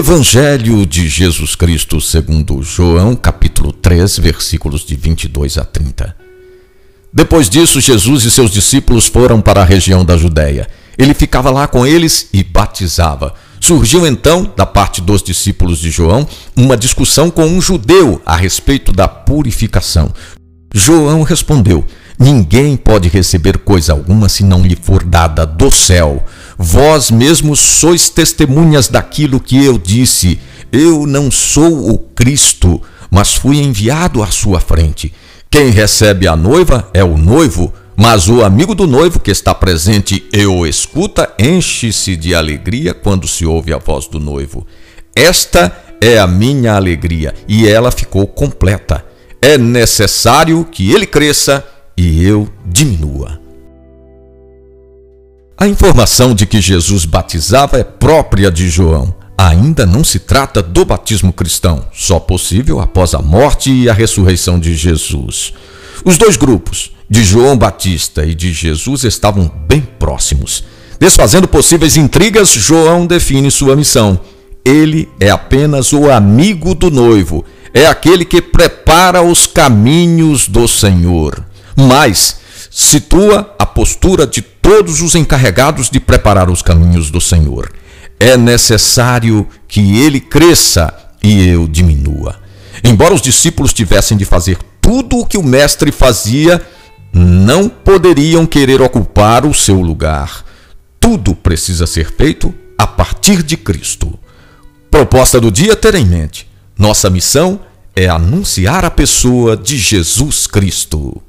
Evangelho de Jesus Cristo segundo João, capítulo 3, versículos de 22 a 30. Depois disso, Jesus e seus discípulos foram para a região da Judéia. Ele ficava lá com eles e batizava. Surgiu então, da parte dos discípulos de João, uma discussão com um judeu a respeito da purificação. João respondeu: Ninguém pode receber coisa alguma se não lhe for dada do céu. Vós mesmos sois testemunhas daquilo que eu disse. Eu não sou o Cristo, mas fui enviado à sua frente. Quem recebe a noiva é o noivo, mas o amigo do noivo que está presente e o escuta enche-se de alegria quando se ouve a voz do noivo. Esta é a minha alegria e ela ficou completa. É necessário que ele cresça e eu diminua. A informação de que Jesus batizava é própria de João. Ainda não se trata do batismo cristão, só possível após a morte e a ressurreição de Jesus. Os dois grupos, de João Batista e de Jesus, estavam bem próximos. Desfazendo possíveis intrigas, João define sua missão. Ele é apenas o amigo do noivo, é aquele que prepara os caminhos do Senhor mas situa a postura de todos os encarregados de preparar os caminhos do Senhor. É necessário que ele cresça e eu diminua. Embora os discípulos tivessem de fazer tudo o que o Mestre fazia, não poderiam querer ocupar o seu lugar. Tudo precisa ser feito a partir de Cristo. Proposta do dia ter em mente: nossa missão é anunciar a pessoa de Jesus Cristo.